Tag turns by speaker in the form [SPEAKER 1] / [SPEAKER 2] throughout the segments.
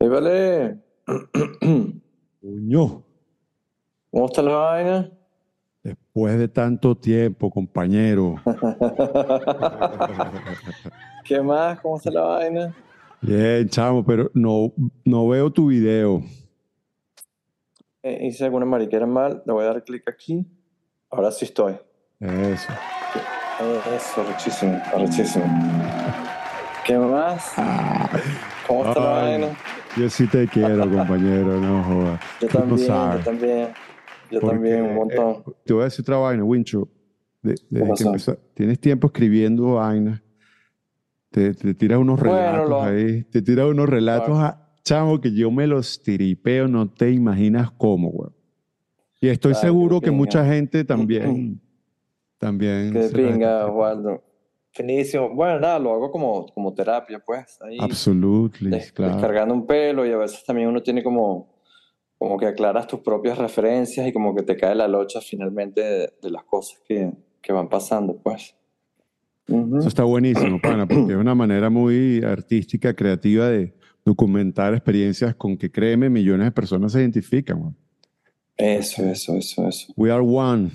[SPEAKER 1] Vale.
[SPEAKER 2] Coño,
[SPEAKER 1] ¿Cómo está la vaina?
[SPEAKER 2] después de tanto tiempo, compañero.
[SPEAKER 1] ¿Qué más? ¿Cómo está la vaina?
[SPEAKER 2] Bien, chamo, pero no, no veo tu video.
[SPEAKER 1] Eh, hice alguna mariquera mal. Le voy a dar clic aquí. Ahora sí estoy.
[SPEAKER 2] Eso.
[SPEAKER 1] Eh, Eso, rechísimo, rechísimo. ¿Qué más? ¿Cómo está la vaina?
[SPEAKER 2] Yo sí te quiero, compañero, no jodas.
[SPEAKER 1] Yo
[SPEAKER 2] Tú no
[SPEAKER 1] también, yo también. Yo
[SPEAKER 2] Porque,
[SPEAKER 1] también, un montón.
[SPEAKER 2] eh, te voy a decir otra vaina, Wincho. De- desde que empezó- tienes tiempo escribiendo vainas. Te, te tiras unos
[SPEAKER 1] Bueno,
[SPEAKER 2] relatos
[SPEAKER 1] lo-
[SPEAKER 2] ahí. Te tiras unos relatos, a, chamo, que yo me los tiripeo, no te imaginas cómo, güey. Y estoy
[SPEAKER 1] Claro,
[SPEAKER 2] seguro que mucha gente también. también.
[SPEAKER 1] Qué
[SPEAKER 2] se
[SPEAKER 1] pinga, Waldo. Finísimo. Bueno, nada, lo hago como, como terapia, pues. Ahí,
[SPEAKER 2] Absolutely,
[SPEAKER 1] des-
[SPEAKER 2] claro.
[SPEAKER 1] descargando un pelo y a veces también uno tiene como, como que aclaras tus propias referencias y como que te cae la locha finalmente de, de las cosas que, que van pasando, pues.
[SPEAKER 2] Eso está buenísimo, pana, porque es una manera muy artística, creativa de documentar experiencias con que, créeme, millones de personas se identifican. güey.
[SPEAKER 1] Eso, eso, eso, eso.
[SPEAKER 2] We are one.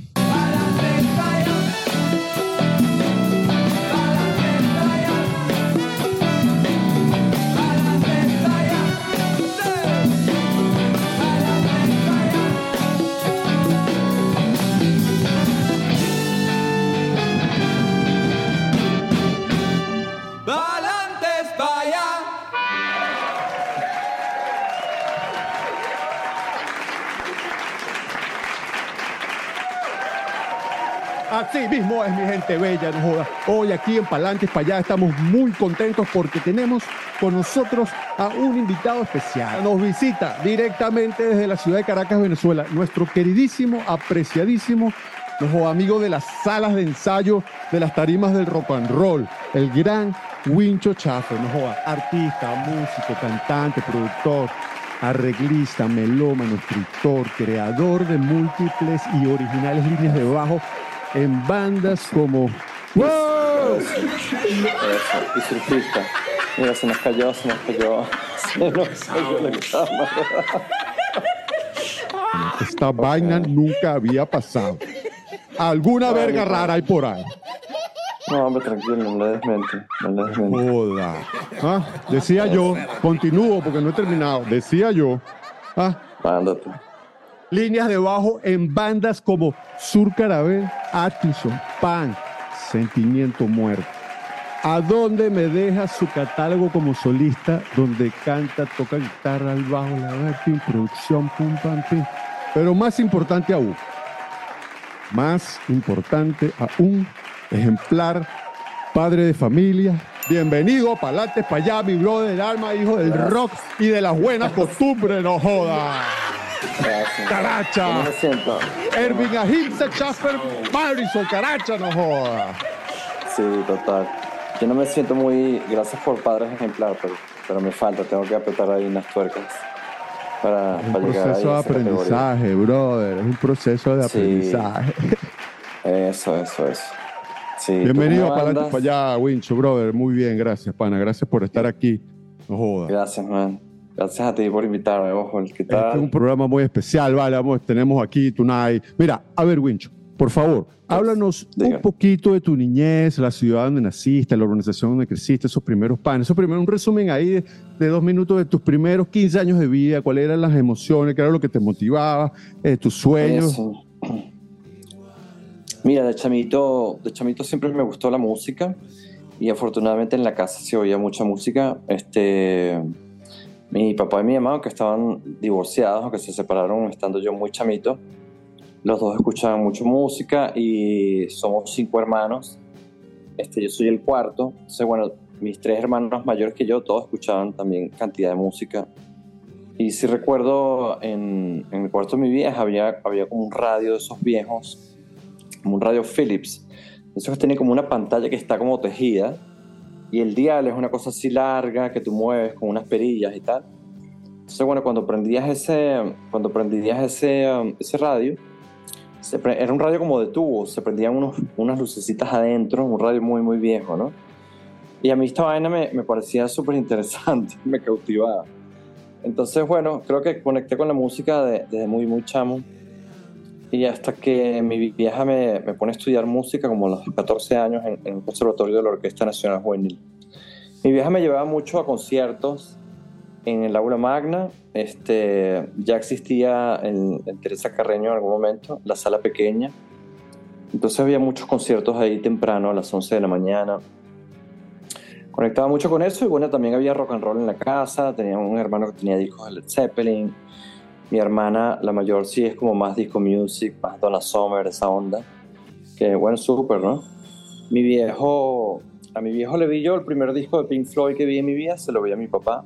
[SPEAKER 2] Mismo es mi gente bella, no joda. Hoy aquí en Palantes para allá estamos muy contentos porque tenemos con nosotros a un invitado especial. Nos visita directamente desde la ciudad de Caracas, Venezuela, nuestro queridísimo, apreciadísimo, joda, amigo de las salas de ensayo de las tarimas del rock and roll, el gran Wincho Chaffer, no joda, artista, músico, cantante, productor, arreglista, melómano, escritor, creador de múltiples y originales líneas de bajo en bandas como ¡Wow!
[SPEAKER 1] Eso. Y surfista. Mira, se nos cayó, se nos cayó. Se nos cayó la cámara.
[SPEAKER 2] Esta vaina nunca había pasado. Alguna verga rara hay por ahí.
[SPEAKER 1] No, hombre, tranquilo, no le desmente. No le desmente.
[SPEAKER 2] Joda. Ah, Decía yo, continúo porque no he terminado. Decía yo, ah,
[SPEAKER 1] Mándate.
[SPEAKER 2] Líneas de bajo en bandas como Sur Carabel, Atkinson, Pan, Sentimiento Muerto. ¿A dónde me deja su catálogo como solista, donde canta, toca guitarra, al bajo, la vertium, producción, pum, pam, pim? Pero más importante aún, más importante aún, ejemplar, padre de familia. Bienvenido a Palates para allá, mi brother, alma, hijo del rock y de las buenas costumbres, no joda.
[SPEAKER 1] Gracias.
[SPEAKER 2] Caracha.
[SPEAKER 1] ¿Cómo me siento?
[SPEAKER 2] Ervin Ahimsa Schaffer, Madison, Caracha, no joda.
[SPEAKER 1] Sí, total. Yo no me siento muy. Gracias por padres ejemplar, pero, pero me falta. Tengo que apretar ahí unas tuercas para,
[SPEAKER 2] Es un
[SPEAKER 1] para
[SPEAKER 2] proceso de
[SPEAKER 1] categoría.
[SPEAKER 2] aprendizaje, brother. Es un proceso de
[SPEAKER 1] Sí.
[SPEAKER 2] aprendizaje.
[SPEAKER 1] Eso, eso, eso. Sí, ¿tú
[SPEAKER 2] Bienvenido
[SPEAKER 1] cómo
[SPEAKER 2] a Palates
[SPEAKER 1] andas?
[SPEAKER 2] para allá, Wincho, brother. Muy bien, gracias, pana. Gracias por estar aquí. No joda.
[SPEAKER 1] Gracias, man. Gracias a ti por invitarme, ojo. ¿Qué
[SPEAKER 2] Este es
[SPEAKER 1] tal?
[SPEAKER 2] un programa muy especial, vale. Vamos, tenemos aquí Tonight. Mira, a ver, Wincho, por favor, háblanos
[SPEAKER 1] diga.
[SPEAKER 2] un poquito de tu niñez, la ciudad donde naciste, la organización donde creciste, esos primeros panes, esos primeros, un resumen ahí de, de dos minutos de tus primeros 15 años de vida, cuáles eran las emociones, qué era lo que te motivaba, eh, tus sueños.
[SPEAKER 1] Eso. Mira, de chamito, de chamito siempre me gustó la música y afortunadamente en la casa se oía mucha música. Este, mi papá y mi mamá, que estaban divorciados, que se separaron estando yo muy chamito, los dos escuchaban mucho música y somos cinco hermanos. Este, yo soy el cuarto. Entonces, bueno, mis tres hermanos mayores que yo, todos escuchaban también cantidad de música. Y sí recuerdo en, el cuarto de mi vieja había, había como un radio de esos viejos, como un radio Philips. Eso tiene como una pantalla que está como tejida y el dial es una cosa así larga que tú mueves con unas perillas y tal. Entonces, bueno, cuando prendías ese, cuando prendías ese, um, ese radio, se pre- era un radio como de tubo, se prendían unos, unas lucecitas adentro, un radio muy, muy viejo, ¿no? Y a mí esta vaina me, me parecía súper interesante, me cautivaba. Entonces, bueno, creo que conecté con la música desde muy, muy chamo. Y hasta que mi vieja me, me pone a estudiar música, como a los 14 años, en, en, un conservatorio de la Orquesta Nacional Juvenil. Mi vieja me llevaba mucho a conciertos en el aula magna. Este, ya existía en, en Teresa Carreño en algún momento, la sala pequeña. Entonces había muchos conciertos ahí temprano, a las 11 de la mañana. Conectaba mucho con eso y bueno, también había rock and roll en la casa. Tenía un hermano que tenía discos de Led Zeppelin. Mi hermana, la mayor, sí es como más disco music, más Donna Summer, esa onda. Que bueno, súper, ¿no? Mi viejo, a mi viejo le vi yo el primer disco de Pink Floyd que vi en mi vida, se lo vi a mi papá.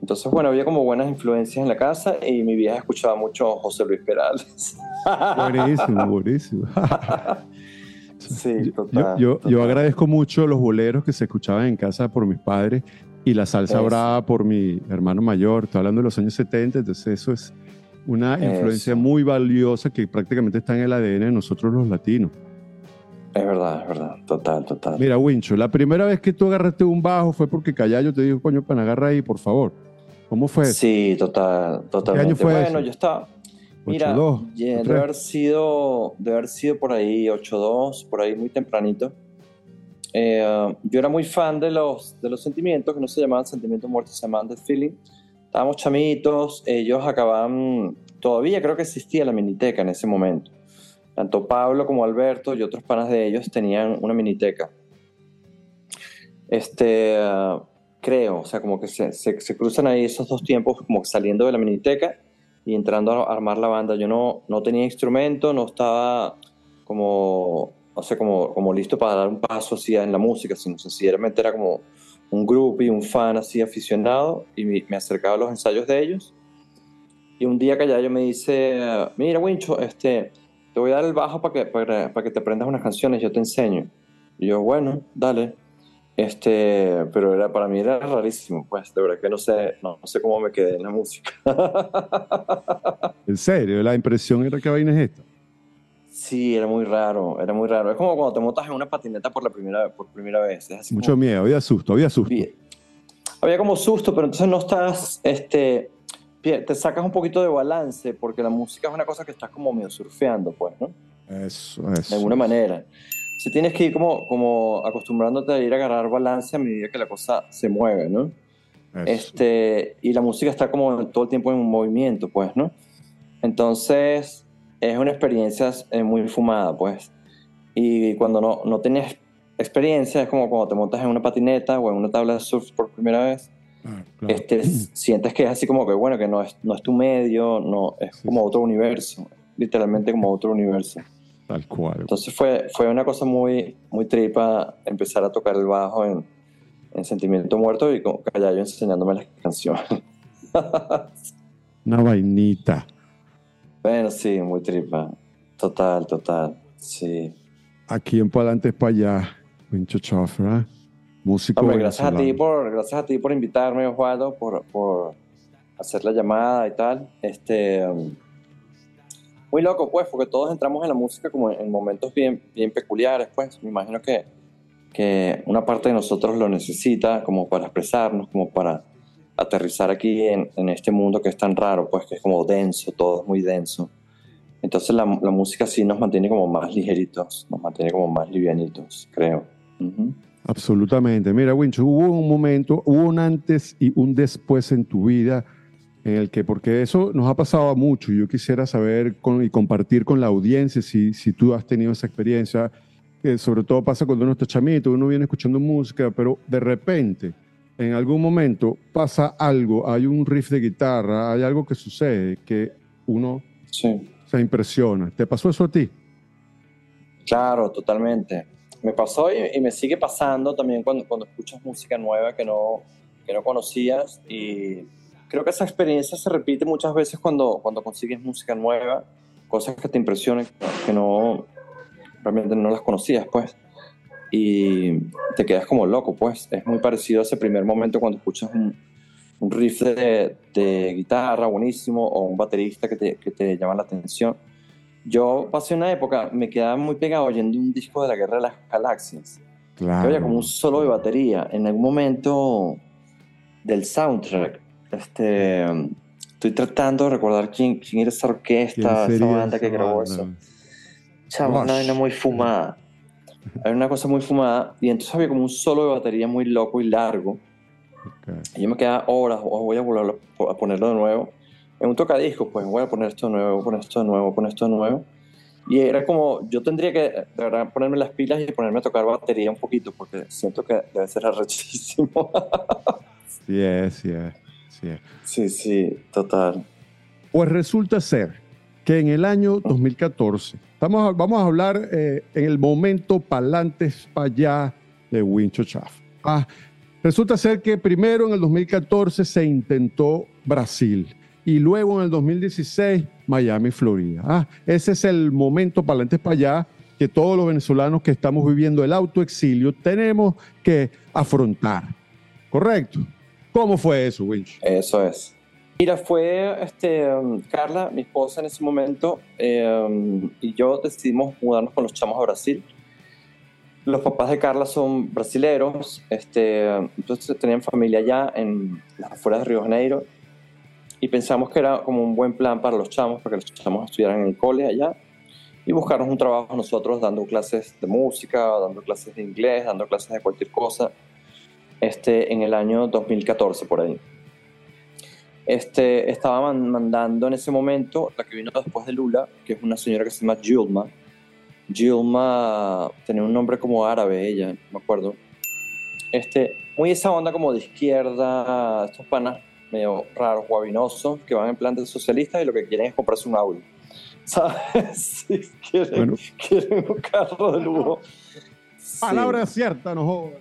[SPEAKER 1] Entonces, bueno, había como buenas influencias en la casa y mi vieja escuchaba mucho José Luis Perales.
[SPEAKER 2] Buenísimo, buenísimo.
[SPEAKER 1] sí, total.
[SPEAKER 2] Yo, yo, yo, agradezco mucho los boleros que se escuchaban en casa por mis padres y la salsa brava por mi hermano mayor. Estoy hablando de los años 70, entonces eso es una influencia muy valiosa que prácticamente está en el ADN de nosotros los latinos.
[SPEAKER 1] Es verdad, es verdad, total, total.
[SPEAKER 2] Mira, Wincho, la primera vez que tú agarraste un bajo fue porque Callayo te dijo, coño, pan, agarra ahí, por favor. ¿Cómo fue?
[SPEAKER 1] Sí, total, totalmente.
[SPEAKER 2] ¿Qué año fue
[SPEAKER 1] bueno,
[SPEAKER 2] eso?
[SPEAKER 1] yo estaba. Mira, debe haber, sido, debe haber sido por ahí 8-2, por ahí muy tempranito. Eh, yo era muy fan de los, de los sentimientos, que no se llamaban sentimientos muertos, se llamaban The Feeling. Estábamos chamitos, ellos acababan, todavía creo que existía la miniteca en ese momento. Tanto Pablo como Alberto y otros panas de ellos tenían una miniteca. Este, creo, o sea, como que se, se, se, cruzan ahí esos dos tiempos, como saliendo de la miniteca y entrando a armar la banda. Yo no, no tenía instrumento, no estaba como, o sea, como, como listo para dar un paso así en la música, sino sencillamente era como un grupo y un fan así aficionado y me, me acercaba a los ensayos de ellos. Y un día Callayo me dice, mira Wincho, este, te voy a dar el bajo para que, para, para que te aprendas unas canciones, yo te enseño. Y yo, bueno, dale. Este, pero era, para mí era rarísimo, pues, de verdad que no sé, no, no sé cómo me quedé en la música.
[SPEAKER 2] ¿En serio? ¿La impresión era que vaina es esta?
[SPEAKER 1] Sí, era muy raro, era muy raro. Es como cuando te montas en una patineta por la primera, por primera vez. Es así
[SPEAKER 2] Mucho
[SPEAKER 1] como,
[SPEAKER 2] miedo, había susto, había susto.
[SPEAKER 1] Había como susto, pero entonces no estás, este, te sacas un poquito de balance, porque la música es una cosa que estás como medio surfeando, pues, ¿no?
[SPEAKER 2] Eso, eso.
[SPEAKER 1] De alguna manera. Si tienes que ir como, como acostumbrándote a ir a agarrar balance a medida que la cosa se mueve, ¿no? Eso. Este, y la música está como todo el tiempo en movimiento, pues, ¿no? Entonces, es una experiencia eh, muy fumada, pues. Y cuando no, no tienes experiencia, es como cuando te montas en una patineta o en una tabla de surf por primera vez. Ah, claro. este, sientes que es así como que, bueno, que no es, no es tu medio, no, es sí, como sí. otro universo, literalmente como otro universo.
[SPEAKER 2] Tal cual.
[SPEAKER 1] Entonces fue, fue una cosa muy, muy tripa empezar a tocar el bajo en, en Sentimiento Muerto y con Callayo enseñándome las canciones.
[SPEAKER 2] una vainita.
[SPEAKER 1] Bueno, sí, muy tripa. Total, total. Sí.
[SPEAKER 2] Aquí en Palantes para allá, Wincho Chofra, músico.
[SPEAKER 1] Hombre, gracias a ti por, gracias a ti por invitarme, Osvaldo, por, por hacer la llamada y tal. Este, um, muy loco, pues, porque todos entramos en la música como en momentos bien, bien peculiares, pues. Me imagino que, que una parte de nosotros lo necesita como para expresarnos, como para aterrizar aquí en, en, este mundo que es tan raro, pues que es como denso, todo es muy denso. Entonces la, la, música sí nos mantiene como más ligeritos, nos mantiene como más livianitos, creo. Uh -huh.
[SPEAKER 2] Absolutamente. Mira, Wincho, hubo un momento, hubo un antes y un después en tu vida en el que, porque eso nos ha pasado mucho, yo quisiera saber con, y compartir con la audiencia si, si tú has tenido esa experiencia, que sobre todo pasa cuando uno está chamito, uno viene escuchando música, pero de repente en algún momento pasa algo, hay un riff de guitarra, hay algo que sucede que uno
[SPEAKER 1] sí.
[SPEAKER 2] se impresiona. ¿Te pasó eso a ti?
[SPEAKER 1] Claro, totalmente. Me pasó y, y me sigue pasando también cuando, cuando escuchas música nueva que no, que no conocías y creo que esa experiencia se repite muchas veces cuando, cuando consigues música nueva, cosas que te impresionan, que no realmente no las conocías, pues y te quedas como loco, pues. Es muy parecido a ese primer momento cuando escuchas un, un riff de, de, guitarra buenísimo o un baterista que te, que te, llama la atención. Yo pasé una época, me quedaba muy pegado oyendo un disco de la Guerra de las Galaxias.
[SPEAKER 2] Claro.
[SPEAKER 1] Que había como un solo de batería. En algún momento del soundtrack Este, estoy tratando de recordar quién, quién era esa orquesta, esa banda que grabó eso. Chavo, una vaina muy fumada. Era una cosa muy fumada y entonces había como un solo de batería muy loco y largo. Y yo me quedaba horas, o voy a volver a ponerlo de nuevo. En un tocadiscos, pues voy a poner esto de nuevo, voy a poner esto de nuevo, voy a poner esto de nuevo. Y era como, yo tendría que de verdad ponerme las pilas y ponerme a tocar batería un poquito, porque siento que debe ser arrechísimo.
[SPEAKER 2] sí es, sí es, sí es.
[SPEAKER 1] Sí, sí, total.
[SPEAKER 2] Pues resulta ser que en el año 2014, estamos, vamos a hablar eh, en el momento pa'lantes para allá de Wincho Chaff. Ah, resulta ser que primero en el 2014 se intentó Brasil y luego en el 2016 Miami, Florida. Ah, ese es el momento para adelante para allá que todos los venezolanos que estamos viviendo el autoexilio tenemos que afrontar. ¿Correcto? ¿Cómo fue eso, Winch?
[SPEAKER 1] Eso es. Mira, fue este, um, Carla, mi esposa en ese momento, em, y yo decidimos mudarnos con los chamos a Brasil. Los papás de Carla son brasileros, este, entonces tenían familia allá en las afueras de Río Janeiro y pensamos que era como un buen plan para los chamos, para que los chamos estudiaran en el cole allá y buscarnos un trabajo nosotros dando clases de música, dando clases de inglés, dando clases de cualquier cosa, este, en el año 2014 por ahí. Este, estaba mandando en ese momento la que vino después de Lula, que es una señora que se llama Gilma. Gilma tenía un nombre como árabe, ella, me acuerdo. Este, muy esa onda como de izquierda, estos panas medio raros, guabinosos, que van en plan de socialista y lo que quieren es comprarse un Audi. ¿Sabes? quieren, un carro de lujo.
[SPEAKER 2] Palabra cierta, no jodas.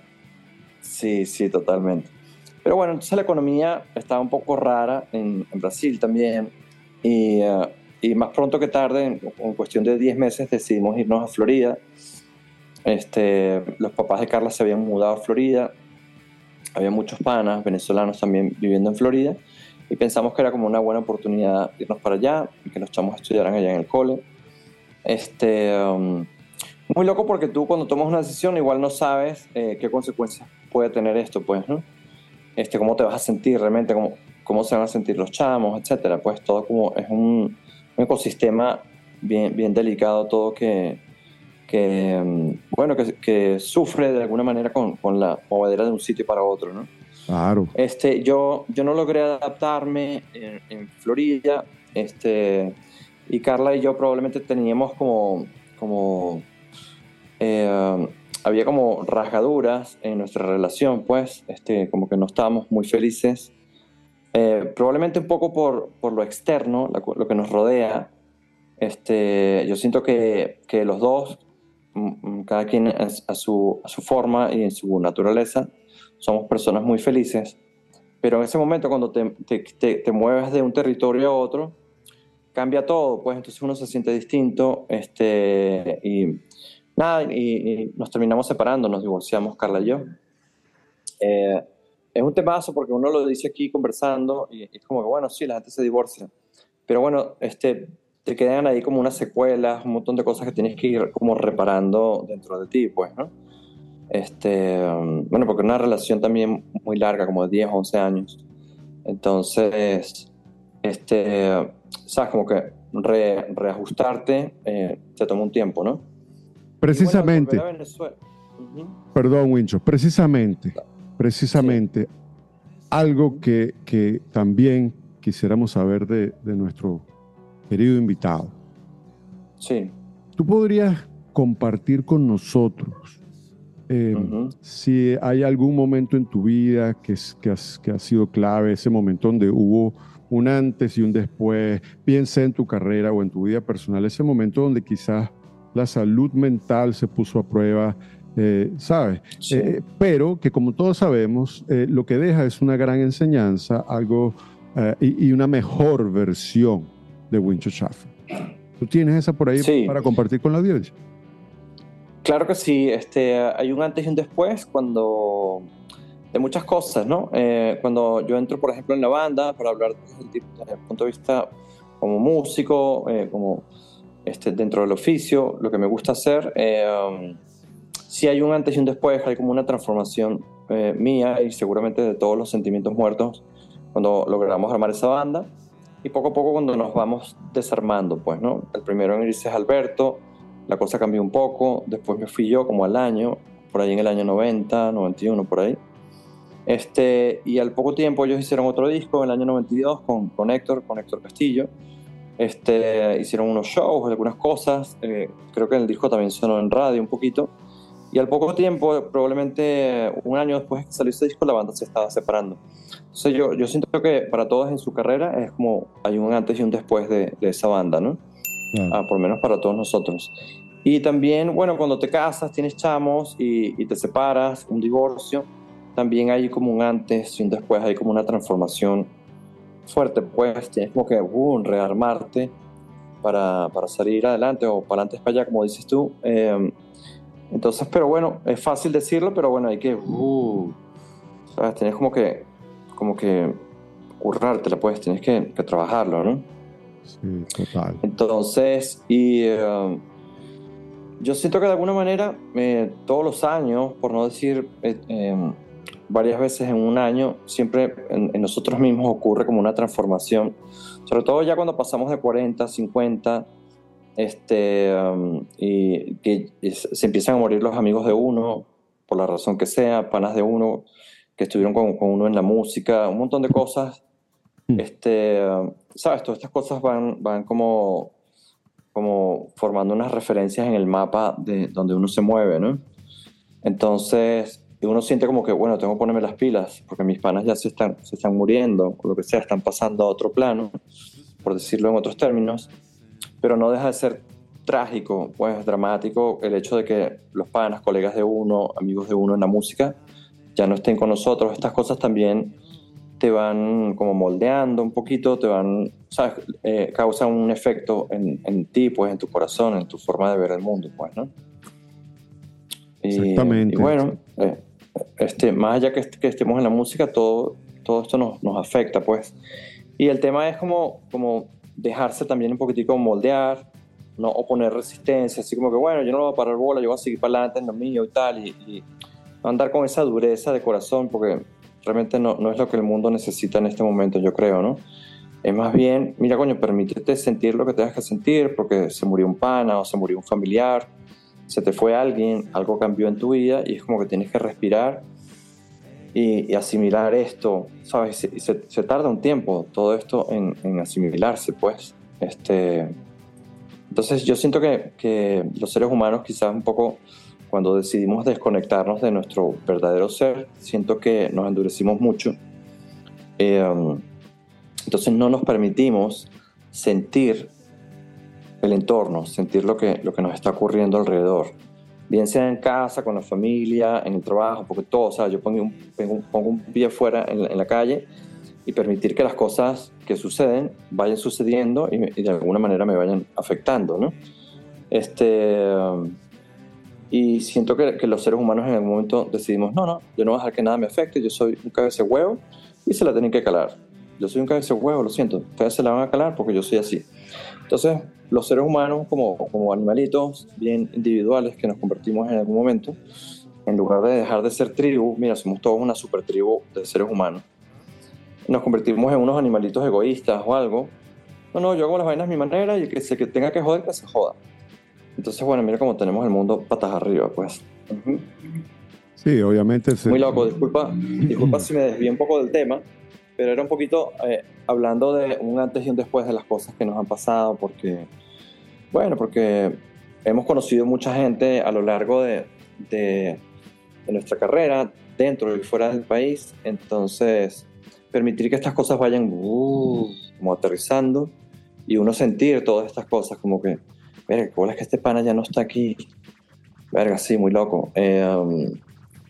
[SPEAKER 1] Sí, sí, totalmente. Pero bueno, entonces la economía estaba un poco rara en, Brasil también. Y, uh, y, más pronto que tarde, en, en cuestión de 10 meses, decidimos irnos a Florida. Este, los papás de Carla se habían mudado a Florida había muchos panas venezolanos también viviendo en Florida y pensamos que era como una buena oportunidad irnos para allá y que los chamos estudiaran allá en el cole. Este, um, muy loco porque tú cuando tomas una decisión igual no sabes eh, qué consecuencias puede tener esto, pues, ¿no? Este, cómo te vas a sentir realmente, cómo, cómo se van a sentir los chamos, etcétera. Pues todo como es un, un ecosistema bien, bien delicado, todo que, que, mm, bueno, que, que, sufre de alguna manera con, con, la movedera de un sitio para otro, ¿no?
[SPEAKER 2] Claro.
[SPEAKER 1] Este, yo, yo no logré adaptarme en, Florida, este, y Carla y yo probablemente teníamos como, como eh, había como rasgaduras en nuestra relación, pues, este, como que no estábamos muy felices, eh, probablemente un poco por, por lo externo, lo, lo, que nos rodea. Este, yo siento que, que los dos Mm, cada quien a su, a su forma y en su naturaleza, somos personas muy felices, pero en ese momento cuando te, te, te, mueves de un territorio a otro, cambia todo, pues entonces uno se siente distinto, este, y nada, y, nos terminamos separando, nos divorciamos Carla y yo. Eh, es un temazo porque uno lo dice aquí conversando y, y es como que, bueno, sí, la gente se divorcia, pero bueno, este, te quedan ahí como unas secuelas, un montón de cosas que tienes que ir como reparando dentro de ti, pues, ¿no? Este, bueno, porque una relación también muy larga, como de 10, 11 años. Entonces, este, sabes, como que reajustarte eh, te toma un tiempo, ¿no?
[SPEAKER 2] Precisamente. Perdón, Wincho, precisamente, precisamente, algo que, que, también quisiéramos saber de, de nuestro querido invitado.
[SPEAKER 1] Sí.
[SPEAKER 2] ¿Tú podrías compartir con nosotros em, si hay algún momento en tu vida que, que, que ha sido clave, ese momento donde hubo un antes y un después, piensa en tu carrera o en tu vida personal, ese momento donde quizás la salud mental se puso a prueba, eh, ¿sabes? Eh, pero que como todos sabemos, eh, lo que deja es una gran enseñanza, algo y, y, una mejor versión de Wincho Schaffer. ¿Tú tienes esa por ahí para compartir con la audiencia?
[SPEAKER 1] Claro que sí. Este, hay un antes y un después cuando de muchas cosas, ¿no? Eh, cuando yo entro, por ejemplo, en la banda para hablar desde el, punto de vista como músico, eh, como este, dentro del oficio, lo que me gusta hacer, eh, sí hay un antes y un después, hay como una transformación mía y seguramente de todos los sentimientos muertos cuando logramos armar esa banda. Y poco a poco cuando nos vamos desarmando, pues, ¿no? El primero en irse es Alberto, la cosa cambió un poco, después me fui yo como al año, por ahí en el año 90, 91, por ahí. Este, y al poco tiempo ellos hicieron otro disco en el año 92 con, con Héctor, con Héctor Castillo. Este, hicieron unos shows, algunas cosas. Eh, creo que el disco también sonó en radio un poquito. Y al poco tiempo, probablemente un año después de que salió ese disco, la banda se estaba separando. Entonces yo, yo siento que para todos en su carrera es como hay un antes y un después de, de esa banda, ¿no? Ah, por lo menos para todos nosotros. Y también, bueno, cuando te casas, tienes chamos y, y, te separas, un divorcio, también hay como un antes y un después, hay como una transformación fuerte, pues tienes como que uh, rearmarte para, para, salir adelante o para adelante para allá, como dices tú. Eh, entonces, pero bueno, es fácil decirlo, pero bueno, hay que, uh, ¿sabes? Tienes como que, como que currártela, pues, tienes que, que trabajarlo, ¿no?
[SPEAKER 2] Sí, total.
[SPEAKER 1] Entonces, y uh, yo siento que de alguna manera, eh, todos los años, por no decir eh, eh, varias veces en un año, siempre en, en, nosotros mismos ocurre como una transformación, sobre todo ya cuando pasamos de 40, 50, este, um, y que se empiezan a morir los amigos de uno, por la razón que sea, panas de uno, que estuvieron con, con uno en la música, un montón de cosas. Este, um, Sabes, todas estas cosas van, van como, como formando unas referencias en el mapa de donde uno se mueve, ¿no? Entonces, uno siente como que, bueno, tengo que ponerme las pilas, porque mis panas ya se están, se están muriendo, o lo que sea, están pasando a otro plano, por decirlo en otros términos pero no deja de ser trágico, pues dramático el hecho de que los panas, colegas de uno, amigos de uno en la música, ya no estén con nosotros. Estas cosas también te van como moldeando un poquito, te van, ¿sabes? Eh, causan un efecto en, en, ti, pues en tu corazón, en tu forma de ver el mundo, pues, ¿no?
[SPEAKER 2] Y, Exactamente.
[SPEAKER 1] Y bueno, eh, este, más allá que, que, estemos en la música, todo, todo esto nos, nos afecta, pues. Y el tema es como, como dejarse también un poquitico moldear, no oponer resistencia, así como que bueno, yo no voy a parar bola, yo voy a seguir para adelante en lo mío y tal, y, y andar con esa dureza de corazón, porque realmente no, no, es lo que el mundo necesita en este momento, yo creo, ¿no? Es más bien, mira, coño, permítete sentir lo que tengas que sentir, porque se murió un pana o se murió un familiar, se te fue alguien, algo cambió en tu vida y es como que tienes que respirar y, asimilar esto, ¿sabes? Se, se, tarda un tiempo todo esto en, asimilarse, pues. Este, entonces yo siento que, que los seres humanos quizás un poco cuando decidimos desconectarnos de nuestro verdadero ser, siento que nos endurecimos mucho. Eh, entonces no nos permitimos sentir el entorno, sentir lo que, lo que nos está ocurriendo alrededor bien sea en casa, con la familia, en el trabajo, porque todo, o sea, yo pongo un, pongo un pie fuera en, en, la calle y permitir que las cosas que suceden vayan sucediendo y, y de alguna manera me vayan afectando, ¿no? Este, y siento que, que, los seres humanos en algún momento decidimos, no, no, yo no voy a dejar que nada me afecte, yo soy un cabeza huevo y se la tienen que calar. Yo soy un cabeza de huevo, lo siento, ustedes se la van a calar porque yo soy así. Entonces, los seres humanos como, como animalitos bien individuales que nos convertimos en algún momento, en lugar de dejar de ser tribu, mira, somos todos una super tribu de seres humanos, nos convertimos en unos animalitos egoístas o algo. No, no, yo hago las vainas a mi manera y el que se que tenga que joder, que se joda. Entonces, bueno, mira cómo tenemos el mundo patas arriba, pues. Uh -huh.
[SPEAKER 2] Sí, obviamente.
[SPEAKER 1] Sí. Muy loco, disculpa, disculpa si me desvío un poco del tema, pero era un poquito eh, hablando de un antes y un después de las cosas que nos han pasado, porque, bueno, porque hemos conocido mucha gente a lo largo de, de, de nuestra carrera, dentro y fuera del país, entonces permitir que estas cosas vayan uh, como aterrizando y uno sentir todas estas cosas como que, verga, ¿cómo es que este pana ya no está aquí? Verga, sí, muy loco. Eh, um,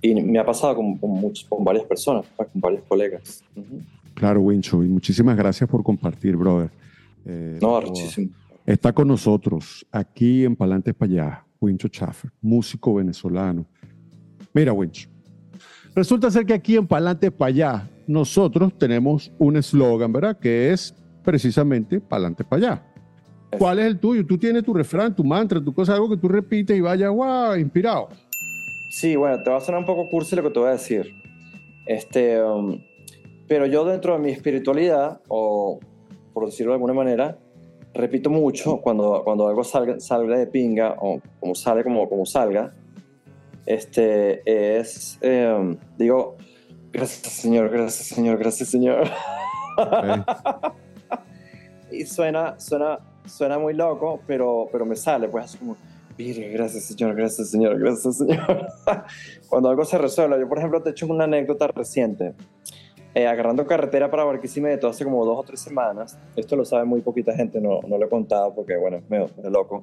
[SPEAKER 1] y me ha pasado con, con, muchos, con varias personas, con varios colegas. Uh -huh.
[SPEAKER 2] Claro, Wincho, y muchísimas gracias por compartir, brother.
[SPEAKER 1] Eh, no, muchísimo.
[SPEAKER 2] Está con nosotros aquí en Palantes para allá, Wincho Schaffer, músico venezolano. Mira, Wincho, resulta ser que aquí en Palantes para allá nosotros tenemos un eslogan, ¿verdad? Que es precisamente Palantes para allá. ¿Cuál es el tuyo? Tú tienes tu refrán, tu mantra, tu cosa, algo que tú repites y vaya, wow, inspirado.
[SPEAKER 1] Sí, bueno, te va a sonar un poco cursi lo que te voy a decir. Este, um, Pero yo dentro de mi espiritualidad, o por decirlo de alguna manera, repito mucho cuando, cuando algo salga, salga de pinga o como sale como, como salga, este es, eh, digo, gracias Señor, gracias Señor, gracias Señor. y suena, suena, suena muy loco, pero, pero me sale, pues como, gracias Señor, gracias Señor, gracias Señor. Cuando algo se resuelve, yo por ejemplo te he hecho una anécdota reciente. Eh, agarrando carretera para Barquisimeto hace como dos o tres semanas, esto lo sabe muy poquita gente, no, no lo he contado porque, bueno, me medio loco.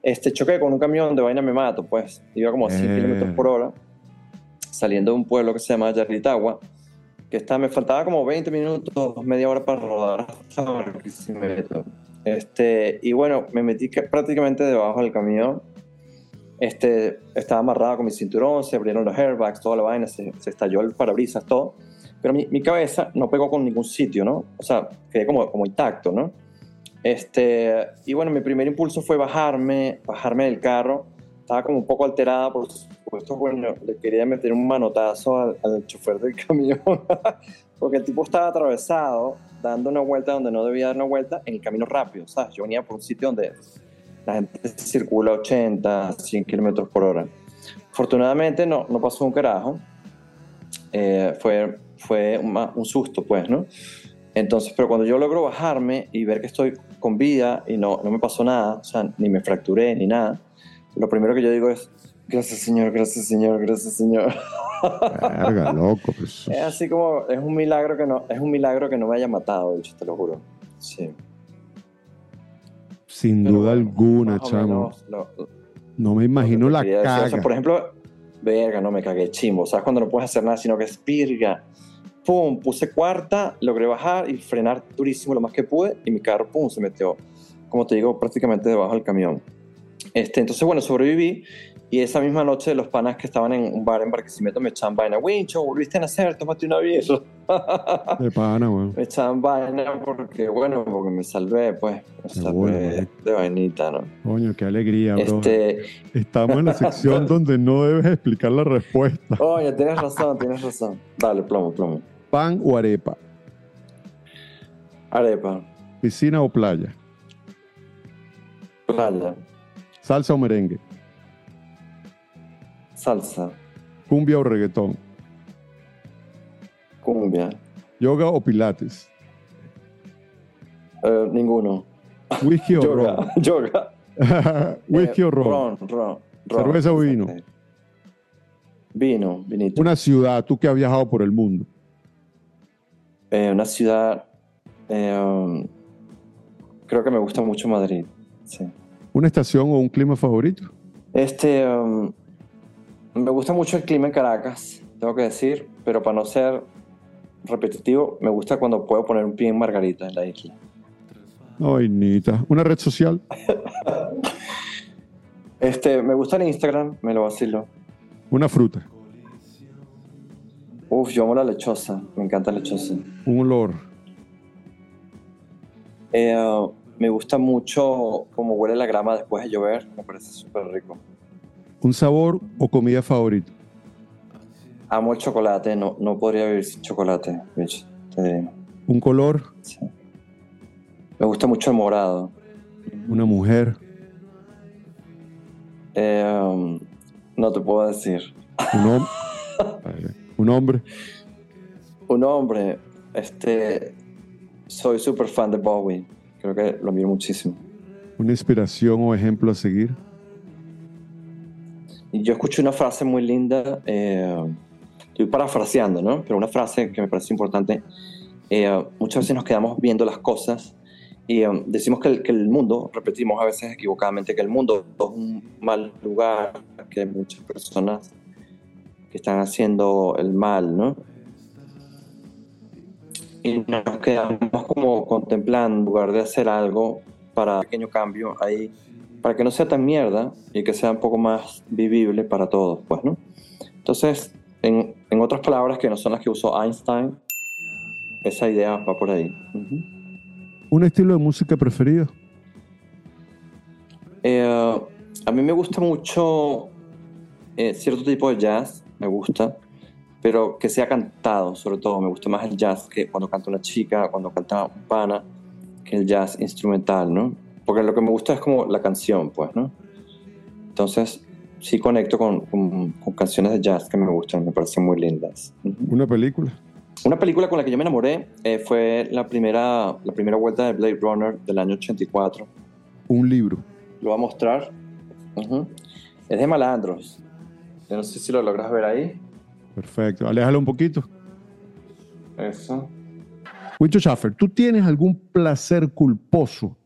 [SPEAKER 1] Este, choqué con un camión de vaina me mato, pues, iba como a 100
[SPEAKER 2] Eh.
[SPEAKER 1] kilómetros por hora, saliendo de un pueblo que se llama Yarritagua, que está, me faltaba como 20 minutos, media hora para rodar hasta Barquisimeto. Este, y bueno, me metí ca- prácticamente debajo del camión. Este, estaba amarrado con mi cinturón, se abrieron los airbags, toda la vaina, se, se estalló el parabrisas, todo. Pero mi, mi cabeza no pegó con ningún sitio, ¿no? O sea, quedé como, como intacto, ¿no? Este, y bueno, mi primer impulso fue bajarme, bajarme del carro. Estaba como un poco alterada, por supuesto, bueno, le quería meter un manotazo al, al chofer del camión, porque el tipo estaba atravesado, dando una vuelta donde no debía dar una vuelta, en el camino rápido, ¿sabes? Yo venía por un sitio donde la gente circula 80, 100 kilómetros por hora. Afortunadamente no, no pasó un carajo. Eh, fue fue un, susto, pues, ¿no? Entonces, pero cuando yo logro bajarme y ver que estoy con vida y no, no me pasó nada, o sea, ni me fracturé ni nada, lo primero que yo digo es, gracias Señor, gracias Señor, gracias Señor.
[SPEAKER 2] Verga, loco. pues.
[SPEAKER 1] Es así como, es un milagro que no, es un milagro que no me haya matado, bicho, te lo juro. Sí.
[SPEAKER 2] Sin
[SPEAKER 1] Pero
[SPEAKER 2] duda
[SPEAKER 1] bueno,
[SPEAKER 2] alguna, chamo.
[SPEAKER 1] menos lo-
[SPEAKER 2] No me imagino la
[SPEAKER 1] decir. O sea,
[SPEAKER 2] caga.
[SPEAKER 1] por ejemplo, verga, no me cagué chimbo. ¿Sabes? Cuando no puedes hacer nada, sino que es pirga. Pum, puse cuarta, logré bajar y frenar durísimo lo más que pude y mi carro, pum, se metió, como te digo, prácticamente debajo del camión. Este, entonces, bueno, sobreviví y esa misma noche los panas que estaban en un bar en Barquisimeto me echaban vaina. Wincho, volviste a nacer, tómate una birra.
[SPEAKER 2] De pana, weón.
[SPEAKER 1] me echaban vaina porque, bueno, porque me salvé, pues, me
[SPEAKER 2] bueno,
[SPEAKER 1] salvé
[SPEAKER 2] marico.
[SPEAKER 1] de vainita, ¿no?
[SPEAKER 2] Coño, qué alegría, bro.
[SPEAKER 1] Este,
[SPEAKER 2] Estamos en la sección donde no debes explicar la respuesta.
[SPEAKER 1] Oye, tienes razón, tienes razón. Dale, plomo, plomo.
[SPEAKER 2] ¿Pan o arepa?
[SPEAKER 1] Arepa,
[SPEAKER 2] ¿Piscina o playa?
[SPEAKER 1] playa,
[SPEAKER 2] ¿Salsa o merengue?
[SPEAKER 1] Salsa,
[SPEAKER 2] ¿Cumbia o reggaetón?
[SPEAKER 1] cumbia,
[SPEAKER 2] ¿Yoga o pilates?
[SPEAKER 1] eh, ninguno.
[SPEAKER 2] ¿Whisky o ron?
[SPEAKER 1] Yoga.
[SPEAKER 2] ¿Whisky
[SPEAKER 1] Eh,
[SPEAKER 2] o ron?
[SPEAKER 1] Ron, ron, ron.
[SPEAKER 2] ¿Cerveza o vino?
[SPEAKER 1] Vino, vinito.
[SPEAKER 2] Una ciudad, tú que has viajado por el mundo.
[SPEAKER 1] Eh, una ciudad, eh, um, creo que me gusta mucho Madrid. Sí.
[SPEAKER 2] ¿Una estación o un clima favorito?
[SPEAKER 1] Este, um, me gusta mucho el clima en Caracas, tengo que decir, pero para no ser repetitivo, me gusta cuando puedo poner un pie en Margarita, en la isla.
[SPEAKER 2] Ay, Nita. ¿Una red social?
[SPEAKER 1] Este, me gusta el Instagram, me lo vacilo.
[SPEAKER 2] ¿Una fruta?
[SPEAKER 1] Uf, yo amo la lechosa, me encanta la lechosa.
[SPEAKER 2] ¿Un olor?
[SPEAKER 1] Eh, me gusta mucho cómo huele la grama después de llover, me parece súper rico.
[SPEAKER 2] ¿Un sabor o comida favorito?
[SPEAKER 1] Amo el chocolate, no, no podría vivir sin chocolate, te.
[SPEAKER 2] ¿Un color?
[SPEAKER 1] Sí. Me gusta mucho el morado.
[SPEAKER 2] ¿Una mujer?
[SPEAKER 1] Eh, um, no te puedo decir.
[SPEAKER 2] ¿Un, hom- ¿Un hombre?
[SPEAKER 1] Un hombre, este, soy súper fan de Bowie, creo que lo miro muchísimo.
[SPEAKER 2] ¿Una inspiración o ejemplo a seguir?
[SPEAKER 1] Yo escuché una frase muy linda, eh, estoy parafraseando, ¿no? Pero una frase que me parece importante. eh, muchas veces nos quedamos viendo las cosas y eh, decimos que el, que el mundo, repetimos a veces equivocadamente, que el mundo es un mal lugar, que hay muchas personas que están haciendo el mal, ¿no? Y nos quedamos como contemplando, en lugar de hacer algo para un pequeño cambio ahí, para que no sea tan mierda y que sea un poco más vivible para todos, pues, ¿no? Entonces, en, en otras palabras que no son las que usó Einstein, esa idea va por ahí. Ujú.
[SPEAKER 2] ¿Un estilo de música preferido?
[SPEAKER 1] Eh, a mí me gusta mucho eh, cierto tipo de jazz, me gusta, pero que sea cantado, sobre todo. Me gusta más el jazz que cuando canta una chica, cuando canta un pana, que el jazz instrumental, ¿no? Porque lo que me gusta es como la canción, pues, ¿no? Entonces, sí conecto con, con, con canciones de jazz que me gustan, me parecen muy lindas.
[SPEAKER 2] ¿Una película?
[SPEAKER 1] Una película con la que yo me enamoré eh, fue la primera, la primera vuelta de Blade Runner del año 84.
[SPEAKER 2] Un libro.
[SPEAKER 1] Lo voy a mostrar. Ujú. Es de Malandros. Yo no sé si lo logras ver ahí.
[SPEAKER 2] Perfecto. Aléjalo un poquito.
[SPEAKER 1] Eso.
[SPEAKER 2] Wicho Schaffer, ¿tú tienes algún placer culposo?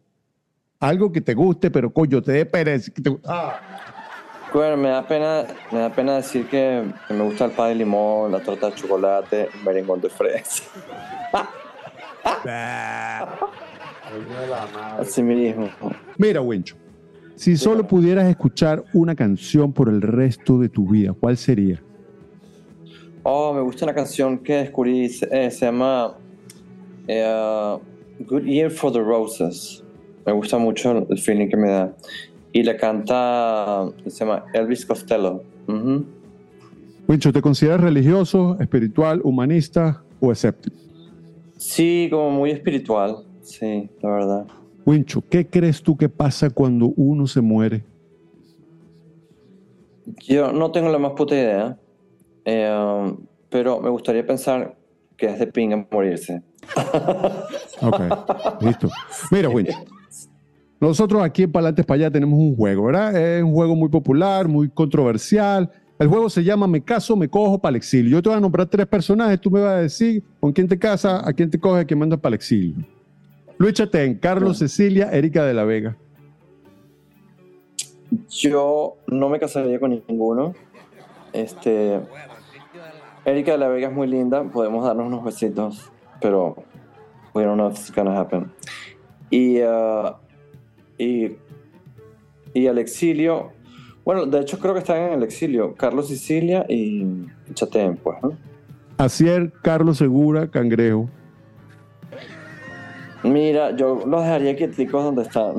[SPEAKER 2] Algo que te guste, pero coño, te dé pereza. te- Ah.
[SPEAKER 1] Bueno, me da pena, me da pena decir que, que me gusta el pan de limón, la torta de chocolate, el merengón de fresa. Así mismo.
[SPEAKER 2] Mira, Wincho, si solo pudieras escuchar una canción por el resto de tu vida, ¿cuál sería?
[SPEAKER 1] Oh, me gusta una canción que descubrí, se, eh, se llama eh, Good Year for the Roses. Me gusta mucho el feeling que me da. Y la canta, se llama Elvis Costello.
[SPEAKER 2] Wincho, ¿te consideras religioso, espiritual, humanista o escéptico?
[SPEAKER 1] Sí, como muy espiritual. Sí, la verdad.
[SPEAKER 2] Wincho, ¿qué crees tú que pasa cuando uno se muere?
[SPEAKER 1] Yo no tengo la más puta idea, eh, pero me gustaría pensar que es de pinga morirse.
[SPEAKER 2] Ok, listo. Mira, Wincho, nosotros aquí en Palantes para allá tenemos un juego, ¿verdad? Es un juego muy popular, muy controversial. El juego se llama Me caso, me cojo para el exilio. Yo te voy a nombrar tres personajes, tú me vas a decir con quién te casas, a quién te coges, a quién mandas para el exilio. Luis Chatén, Carlos Cecilia, Erika de la Vega.
[SPEAKER 1] Yo no me casaría con ninguno. Este, Erika de la Vega es muy linda, podemos darnos unos besitos, pero we don't know if it's gonna happen. Y, uh, y, y al exilio, bueno, de hecho creo que están en el exilio, Carlos Sicilia y Chatén, pues, ¿no?
[SPEAKER 2] Acier, Carlos Segura, Cangrejo.
[SPEAKER 1] Mira, yo los dejaría quieticos donde están.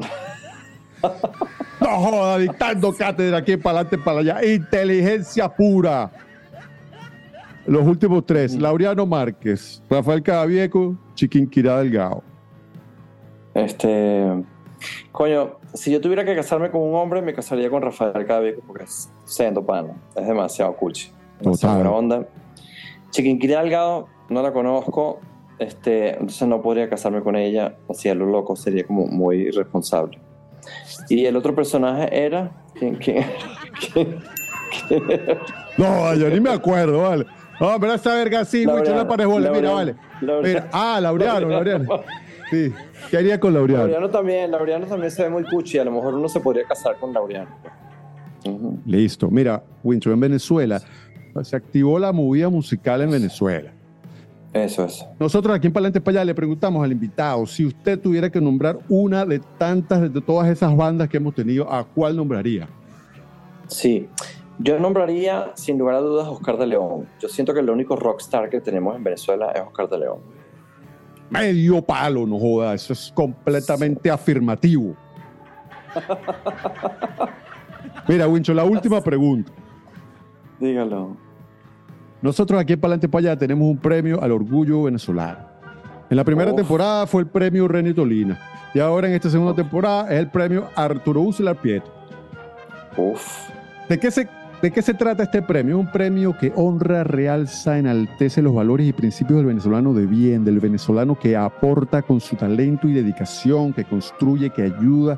[SPEAKER 2] No joda, dictando cátedra aquí para adelante, para allá. Inteligencia pura. Los últimos tres: Laureano Márquez, Rafael Cadavieco, Chiquinquirá Delgado.
[SPEAKER 1] Este. Coño, si yo tuviera que casarme con un hombre, me casaría con Rafael Cabeco porque es sendo pana. Es demasiado cuchi. Demasiado buena onda. Chiquinquirá Delgado, no la conozco. Este, entonces no podría casarme con ella. Así a lo loco, sería como muy irresponsable. Y el otro personaje era. ¿Quién? quién, quién- quién era?
[SPEAKER 2] No, yo ni me acuerdo, vale. No, pero esa verga sí,
[SPEAKER 1] Laureano,
[SPEAKER 2] no parejole, mira, vale.
[SPEAKER 1] Laureano.
[SPEAKER 2] Mira, ah, Laureano, Laureano. Sí, ¿qué haría con Laureano?
[SPEAKER 1] Laureano también, Laureano también se ve muy cuchi. A lo mejor uno se podría casar con Laureano.
[SPEAKER 2] Listo. Mira, Wincho, en Venezuela se activó la movida musical en Venezuela.
[SPEAKER 1] Eso es.
[SPEAKER 2] Nosotros aquí en Palante para allá le preguntamos al invitado si usted tuviera que nombrar una de tantas, de todas esas bandas que hemos tenido, ¿a cuál nombraría?
[SPEAKER 1] Sí, yo nombraría sin lugar a dudas Oscar de León. Yo siento que el único rockstar que tenemos en Venezuela es Oscar de León.
[SPEAKER 2] Medio palo, no joda, eso es completamente afirmativo. Mira, Wincho, la última pregunta.
[SPEAKER 1] Dígalo.
[SPEAKER 2] Nosotros aquí en Palante allá tenemos un premio al orgullo venezolano. En la primera
[SPEAKER 1] Uf.
[SPEAKER 2] temporada fue el premio René Tolina. Y ahora en esta segunda temporada es el premio Arturo Uslar Pietro.
[SPEAKER 1] Uf.
[SPEAKER 2] ¿De qué, se, ¿De qué se trata este premio? Un premio que honra, realza, enaltece los valores y principios del venezolano de bien, del venezolano que aporta con su talento y dedicación, que construye, que ayuda,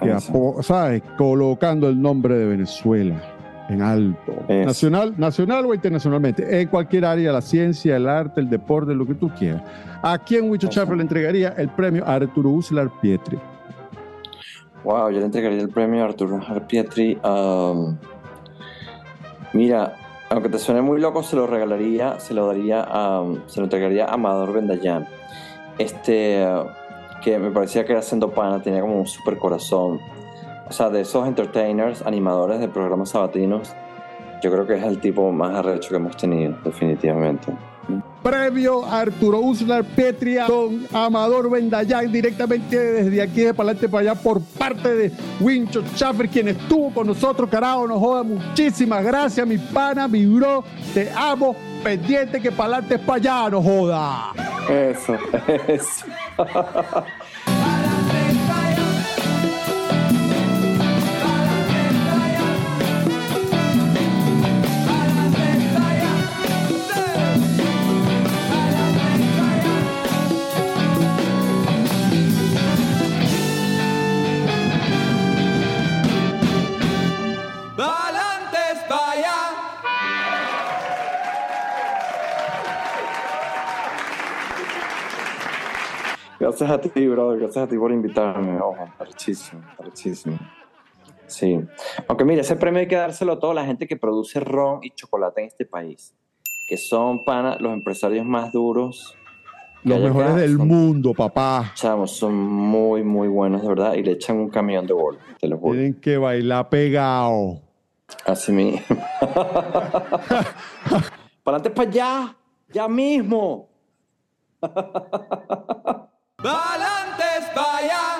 [SPEAKER 2] que ¿sabes? Colocando el nombre de Venezuela en alto. Nacional, nacional o internacionalmente, en cualquier área, la ciencia, el arte, el deporte, lo que tú quieras. ¿A quién Wicho
[SPEAKER 1] Eso.
[SPEAKER 2] Chafra le entregaría el premio a Arturo Uslar Pietri?
[SPEAKER 1] Wow, yo le entregaría el premio a Arturo Pietri. um, mira, aunque te suene muy loco, se lo regalaría, se lo daría a, se lo entregaría a Amador Bendayán. Este, que me parecía que era siendo pana, tenía como un super corazón. O sea, de esos entertainers, animadores de programas sabatinos, yo creo que es el tipo más arrecho que hemos tenido, definitivamente.
[SPEAKER 2] Premio Arturo Uslar Petria con Amador Bendayán directamente desde aquí de Palante para allá por parte de Wincho Chaffer, quien estuvo con nosotros, carajo, nos joda. Muchísimas gracias, mi pana, mi bro. Te amo. Pendiente que Palante para allá, no joda.
[SPEAKER 1] Eso, eso. Gracias a ti, brother. Gracias a ti por invitarme. Ojo, arrechísimo, arrechísimo. Sí. Aunque mire, ese premio hay que dárselo a toda la gente que produce ron y chocolate en este país. Que son pana, los empresarios más duros.
[SPEAKER 2] Los
[SPEAKER 1] acá.
[SPEAKER 2] mejores del
[SPEAKER 1] Son-
[SPEAKER 2] mundo, papá.
[SPEAKER 1] Chamos, son muy, muy buenos, de verdad. Y le echan un camión de gol, te lo juro.
[SPEAKER 2] Tienen que bailar pegado.
[SPEAKER 1] Así mismo. para adelante, para allá. Ya mismo.
[SPEAKER 3] Valantes, vaya.